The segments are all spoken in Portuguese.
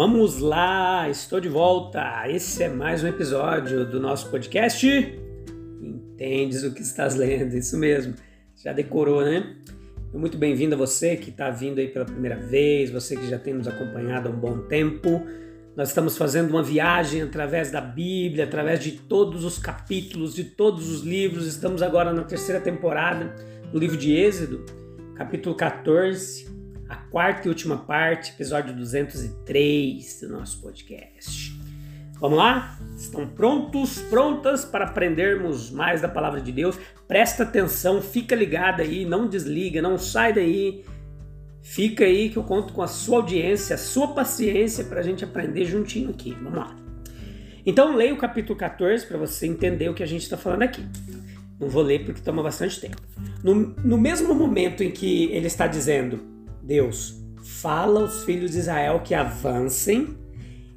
Vamos lá, estou de volta. Esse é mais um episódio do nosso podcast. Entendes o que estás lendo? Isso mesmo. Já decorou, né? Muito bem-vindo a você que está vindo aí pela primeira vez, você que já tem nos acompanhado há um bom tempo. Nós estamos fazendo uma viagem através da Bíblia, através de todos os capítulos, de todos os livros. Estamos agora na terceira temporada do livro de Êxodo, capítulo 14 a quarta e última parte, episódio 203 do nosso podcast. Vamos lá? Estão prontos, prontas para aprendermos mais da palavra de Deus? Presta atenção, fica ligado aí, não desliga, não sai daí. Fica aí que eu conto com a sua audiência, a sua paciência para a gente aprender juntinho aqui. Vamos lá. Então leia o capítulo 14 para você entender o que a gente está falando aqui. Não vou ler porque toma bastante tempo. No, no mesmo momento em que ele está dizendo Deus fala aos filhos de Israel que avancem,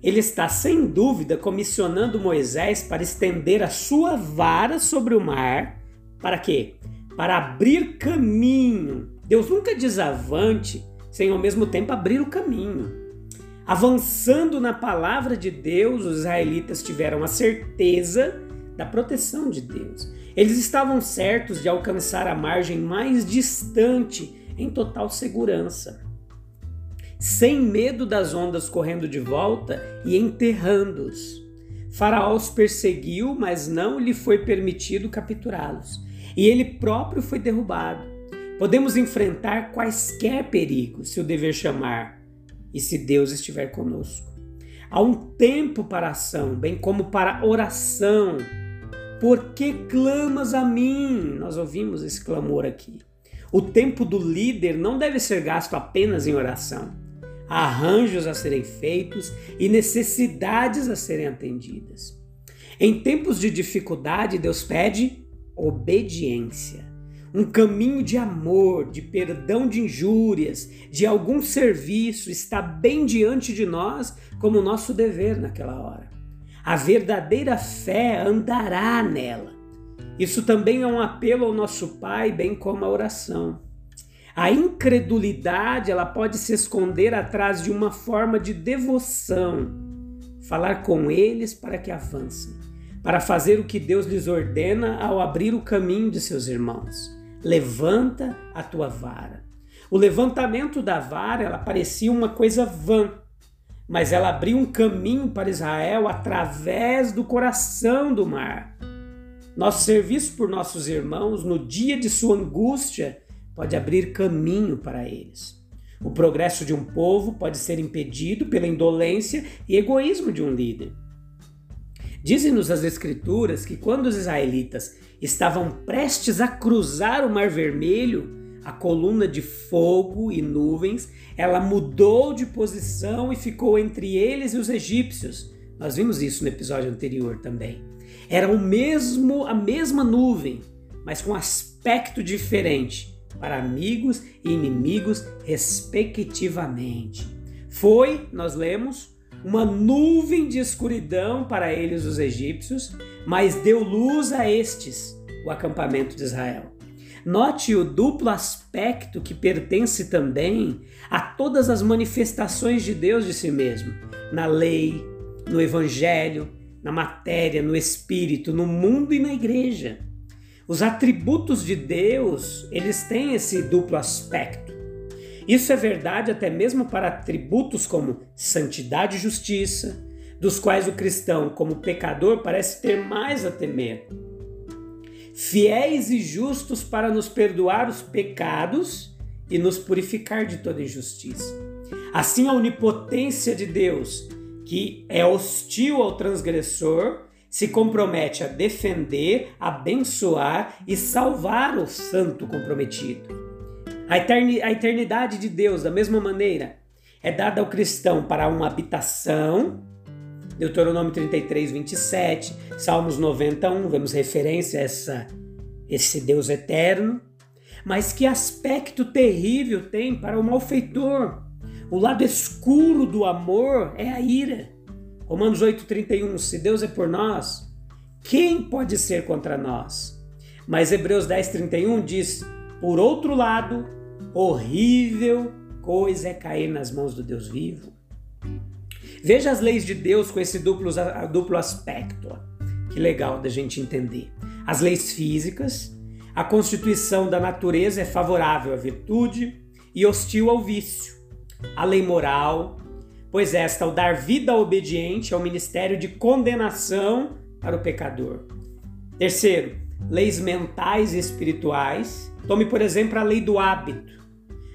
ele está sem dúvida comissionando Moisés para estender a sua vara sobre o mar. Para quê? Para abrir caminho. Deus nunca diz avante sem ao mesmo tempo abrir o caminho. Avançando na palavra de Deus, os israelitas tiveram a certeza da proteção de Deus. Eles estavam certos de alcançar a margem mais distante em total segurança, sem medo das ondas correndo de volta e enterrando-os. Faraó os perseguiu, mas não lhe foi permitido capturá-los, e ele próprio foi derrubado. Podemos enfrentar quaisquer perigos se o dever chamar e se Deus estiver conosco. Há um tempo para ação, bem como para oração. Por que clamas a mim? Nós ouvimos esse clamor aqui. O tempo do líder não deve ser gasto apenas em oração. Há arranjos a serem feitos e necessidades a serem atendidas. Em tempos de dificuldade, Deus pede obediência. Um caminho de amor, de perdão de injúrias, de algum serviço está bem diante de nós como nosso dever naquela hora. A verdadeira fé andará nela. Isso também é um apelo ao nosso Pai, bem como a oração. A incredulidade ela pode se esconder atrás de uma forma de devoção, falar com eles para que avancem, para fazer o que Deus lhes ordena ao abrir o caminho de seus irmãos. Levanta a tua vara. O levantamento da vara ela parecia uma coisa vã, mas ela abriu um caminho para Israel através do coração do mar. Nosso serviço por nossos irmãos no dia de sua angústia pode abrir caminho para eles. O progresso de um povo pode ser impedido pela indolência e egoísmo de um líder. Dizem-nos as Escrituras que quando os israelitas estavam prestes a cruzar o Mar Vermelho, a coluna de fogo e nuvens, ela mudou de posição e ficou entre eles e os egípcios. Nós vimos isso no episódio anterior também. Era o mesmo, a mesma nuvem, mas com aspecto diferente para amigos e inimigos, respectivamente. Foi, nós lemos, uma nuvem de escuridão para eles, os egípcios, mas deu luz a estes, o acampamento de Israel. Note o duplo aspecto que pertence também a todas as manifestações de Deus de si mesmo, na lei, no evangelho, na matéria, no espírito, no mundo e na igreja. Os atributos de Deus, eles têm esse duplo aspecto. Isso é verdade até mesmo para atributos como santidade e justiça, dos quais o cristão, como pecador, parece ter mais a temer. Fiéis e justos para nos perdoar os pecados e nos purificar de toda injustiça. Assim, a onipotência de Deus que é hostil ao transgressor, se compromete a defender, abençoar e salvar o santo comprometido. A eternidade de Deus, da mesma maneira, é dada ao cristão para uma habitação. Deuteronômio 33, 27, Salmos 91, vemos referência a essa, esse Deus eterno. Mas que aspecto terrível tem para o malfeitor? O lado escuro do amor é a ira. Romanos 8,31: Se Deus é por nós, quem pode ser contra nós? Mas Hebreus 10,31 diz: Por outro lado, horrível coisa é cair nas mãos do Deus vivo. Veja as leis de Deus com esse duplo, duplo aspecto. Que legal da gente entender. As leis físicas, a constituição da natureza é favorável à virtude e hostil ao vício. A lei moral, pois esta, ao dar vida obediente, é o ministério de condenação para o pecador. Terceiro, leis mentais e espirituais. Tome, por exemplo, a lei do hábito.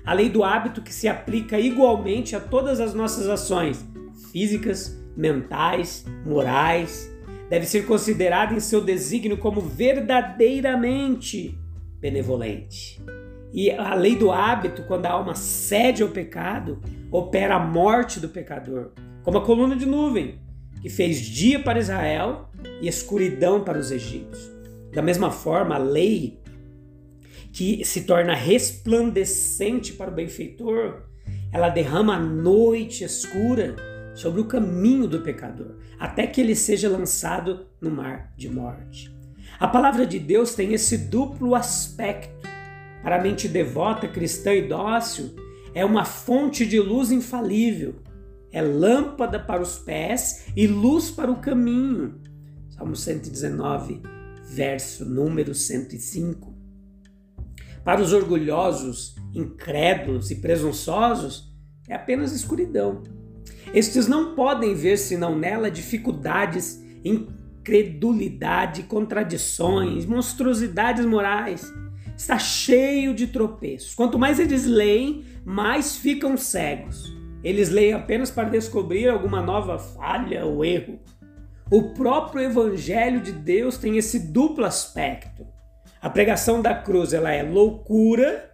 A lei do hábito que se aplica igualmente a todas as nossas ações físicas, mentais, morais, deve ser considerada em seu desígnio como verdadeiramente benevolente. E a lei do hábito, quando a alma cede ao pecado, opera a morte do pecador, como a coluna de nuvem, que fez dia para Israel e escuridão para os egípcios. Da mesma forma, a lei que se torna resplandecente para o benfeitor, ela derrama a noite escura sobre o caminho do pecador, até que ele seja lançado no mar de morte. A palavra de Deus tem esse duplo aspecto para a mente devota, cristã e dócil, é uma fonte de luz infalível. É lâmpada para os pés e luz para o caminho. Salmo 119, verso número 105. Para os orgulhosos, incrédulos e presunçosos, é apenas escuridão. Estes não podem ver senão nela dificuldades, incredulidade, contradições, monstruosidades morais está cheio de tropeços. Quanto mais eles leem, mais ficam cegos. Eles leem apenas para descobrir alguma nova falha ou erro. O próprio evangelho de Deus tem esse duplo aspecto. A pregação da cruz ela é loucura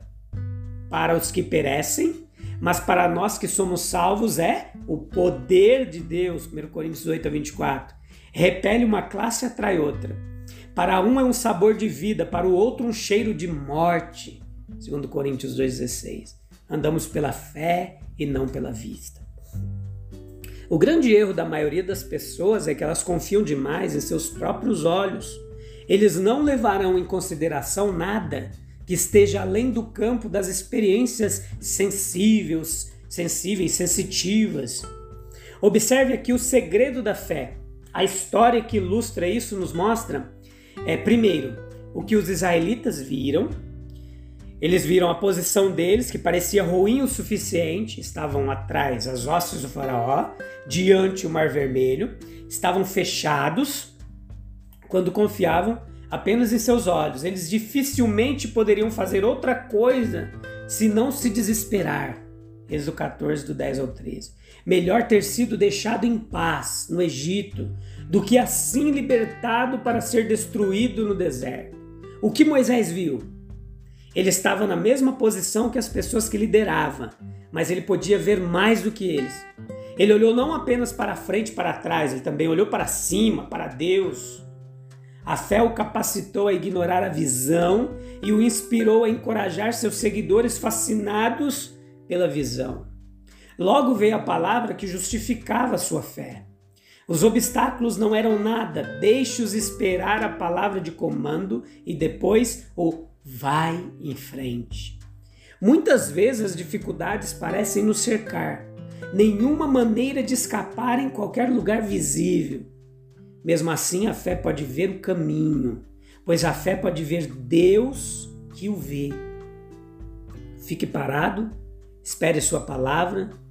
para os que perecem, mas para nós que somos salvos é o poder de Deus. 1 Coríntios 8 a 24. Repele uma classe atrai outra. Para um é um sabor de vida, para o outro um cheiro de morte. Segundo Coríntios 2:16. Andamos pela fé e não pela vista. O grande erro da maioria das pessoas é que elas confiam demais em seus próprios olhos. Eles não levarão em consideração nada que esteja além do campo das experiências sensíveis, sensíveis, sensitivas. Observe aqui o segredo da fé. A história que ilustra isso nos mostra é, primeiro, o que os israelitas viram. Eles viram a posição deles, que parecia ruim o suficiente, estavam atrás as hostes do faraó, diante o mar vermelho, estavam fechados quando confiavam apenas em seus olhos. Eles dificilmente poderiam fazer outra coisa se não se desesperar. Êxodo 14, do 10 ao 13. Melhor ter sido deixado em paz no Egito do que assim libertado para ser destruído no deserto. O que Moisés viu? Ele estava na mesma posição que as pessoas que liderava, mas ele podia ver mais do que eles. Ele olhou não apenas para frente e para trás, ele também olhou para cima, para Deus. A fé o capacitou a ignorar a visão e o inspirou a encorajar seus seguidores fascinados pela visão. Logo veio a palavra que justificava sua fé. Os obstáculos não eram nada, deixe-os esperar a palavra de comando e depois o vai em frente. Muitas vezes as dificuldades parecem nos cercar, nenhuma maneira de escapar em qualquer lugar visível. Mesmo assim, a fé pode ver o caminho, pois a fé pode ver Deus que o vê. Fique parado, espere Sua palavra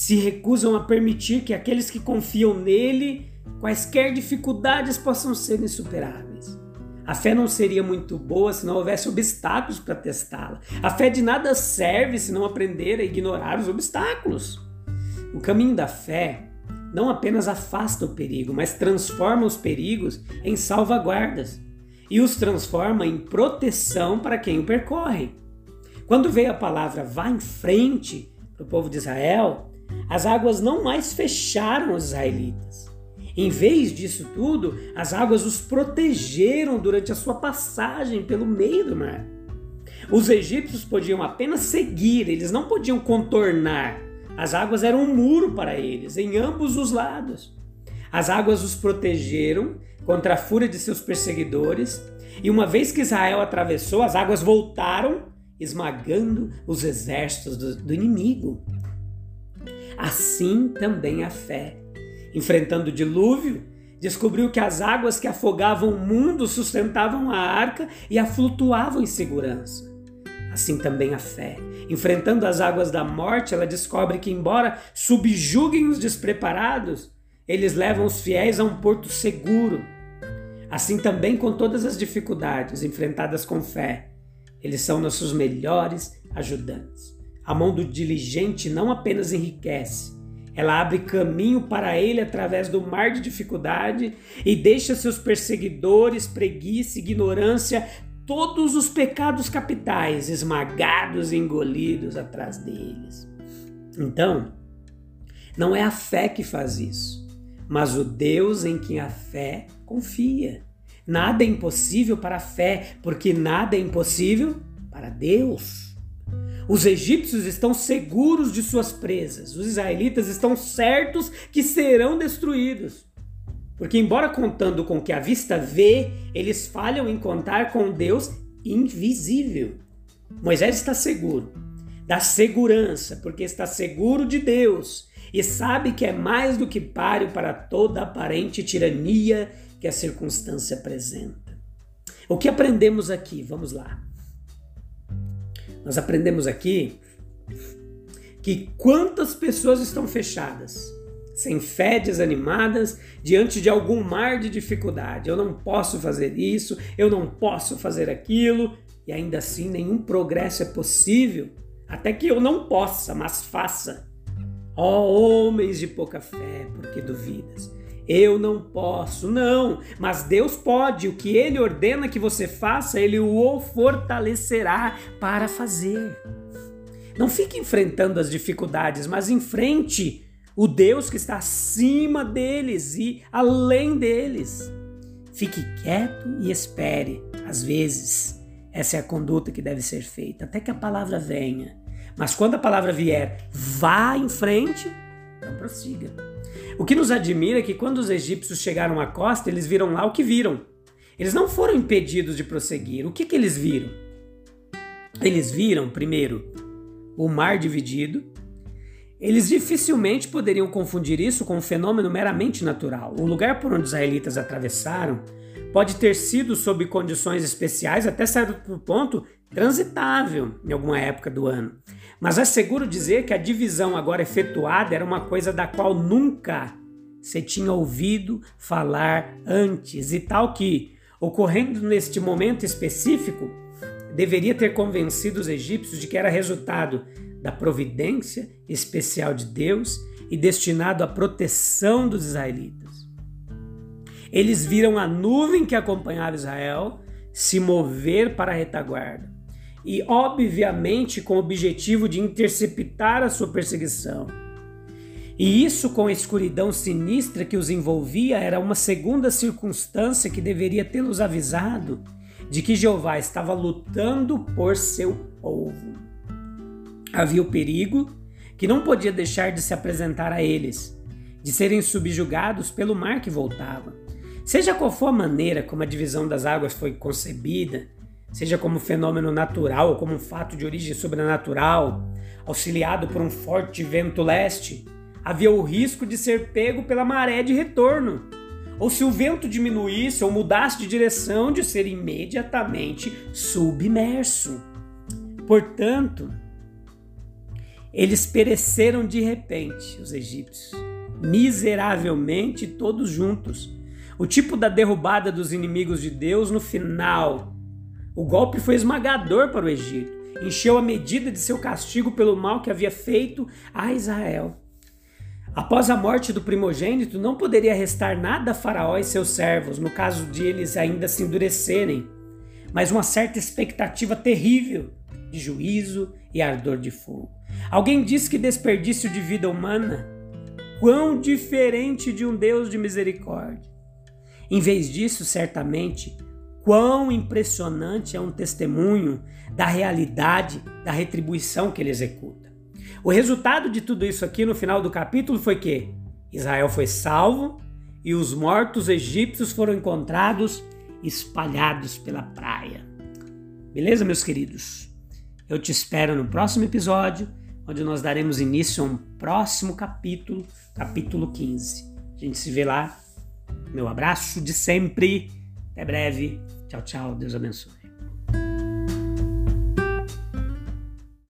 se recusam a permitir que aqueles que confiam nele, quaisquer dificuldades possam ser insuperáveis. A fé não seria muito boa se não houvesse obstáculos para testá-la. A fé de nada serve se não aprender a ignorar os obstáculos. O caminho da fé não apenas afasta o perigo, mas transforma os perigos em salvaguardas e os transforma em proteção para quem o percorre. Quando veio a palavra vá em frente para o povo de Israel, as águas não mais fecharam os israelitas. Em vez disso tudo, as águas os protegeram durante a sua passagem pelo meio do mar. Os egípcios podiam apenas seguir, eles não podiam contornar. As águas eram um muro para eles, em ambos os lados. As águas os protegeram contra a fúria de seus perseguidores, e uma vez que Israel atravessou, as águas voltaram, esmagando os exércitos do, do inimigo. Assim também a fé. Enfrentando o dilúvio, descobriu que as águas que afogavam o mundo sustentavam a arca e a flutuavam em segurança. Assim também a fé. Enfrentando as águas da morte, ela descobre que, embora subjuguem os despreparados, eles levam os fiéis a um porto seguro. Assim também com todas as dificuldades enfrentadas com fé, eles são nossos melhores ajudantes. A mão do diligente não apenas enriquece, ela abre caminho para ele através do mar de dificuldade e deixa seus perseguidores, preguiça, ignorância, todos os pecados capitais esmagados e engolidos atrás deles. Então, não é a fé que faz isso, mas o Deus em quem a fé confia. Nada é impossível para a fé, porque nada é impossível para Deus. Os egípcios estão seguros de suas presas, os israelitas estão certos que serão destruídos. Porque, embora contando com o que a vista vê, eles falham em contar com Deus invisível. Moisés está seguro da segurança, porque está seguro de Deus e sabe que é mais do que páreo para toda aparente tirania que a circunstância apresenta. O que aprendemos aqui? Vamos lá. Nós aprendemos aqui que quantas pessoas estão fechadas, sem fé, desanimadas, diante de algum mar de dificuldade. Eu não posso fazer isso, eu não posso fazer aquilo, e ainda assim nenhum progresso é possível, até que eu não possa, mas faça. Ó oh, homens de pouca fé, porque duvidas? Eu não posso, não, mas Deus pode. O que Ele ordena que você faça, Ele o fortalecerá para fazer. Não fique enfrentando as dificuldades, mas enfrente o Deus que está acima deles e além deles. Fique quieto e espere. Às vezes, essa é a conduta que deve ser feita, até que a palavra venha. Mas quando a palavra vier, vá em frente, então prossiga. O que nos admira é que quando os egípcios chegaram à costa, eles viram lá o que viram. Eles não foram impedidos de prosseguir. O que, que eles viram? Eles viram, primeiro, o mar dividido. Eles dificilmente poderiam confundir isso com um fenômeno meramente natural. O lugar por onde os israelitas atravessaram pode ter sido, sob condições especiais, até certo ponto, transitável em alguma época do ano. Mas é seguro dizer que a divisão agora efetuada era uma coisa da qual nunca se tinha ouvido falar antes, e tal que, ocorrendo neste momento específico, deveria ter convencido os egípcios de que era resultado da providência especial de Deus e destinado à proteção dos israelitas. Eles viram a nuvem que acompanhava Israel se mover para a retaguarda e, obviamente, com o objetivo de interceptar a sua perseguição. E isso, com a escuridão sinistra que os envolvia, era uma segunda circunstância que deveria tê-los avisado de que Jeová estava lutando por seu povo. Havia o perigo que não podia deixar de se apresentar a eles, de serem subjugados pelo mar que voltava. Seja qual for a maneira como a divisão das águas foi concebida, seja como fenômeno natural ou como um fato de origem sobrenatural, auxiliado por um forte vento leste, havia o risco de ser pego pela maré de retorno, ou se o vento diminuísse ou mudasse de direção, de ser imediatamente submerso. Portanto, eles pereceram de repente, os egípcios, miseravelmente todos juntos. O tipo da derrubada dos inimigos de Deus no final o golpe foi esmagador para o Egito, encheu a medida de seu castigo pelo mal que havia feito a Israel. Após a morte do primogênito, não poderia restar nada a Faraó e seus servos, no caso de eles ainda se endurecerem, mas uma certa expectativa terrível de juízo e ardor de fogo. Alguém disse que desperdício de vida humana, quão diferente de um Deus de misericórdia. Em vez disso, certamente, quão impressionante é um testemunho da realidade da retribuição que ele executa. O resultado de tudo isso aqui no final do capítulo foi que Israel foi salvo e os mortos egípcios foram encontrados espalhados pela praia. Beleza, meus queridos? Eu te espero no próximo episódio, onde nós daremos início a um próximo capítulo, capítulo 15. A gente se vê lá. Meu abraço de sempre. Até breve. Tchau, tchau. Deus abençoe.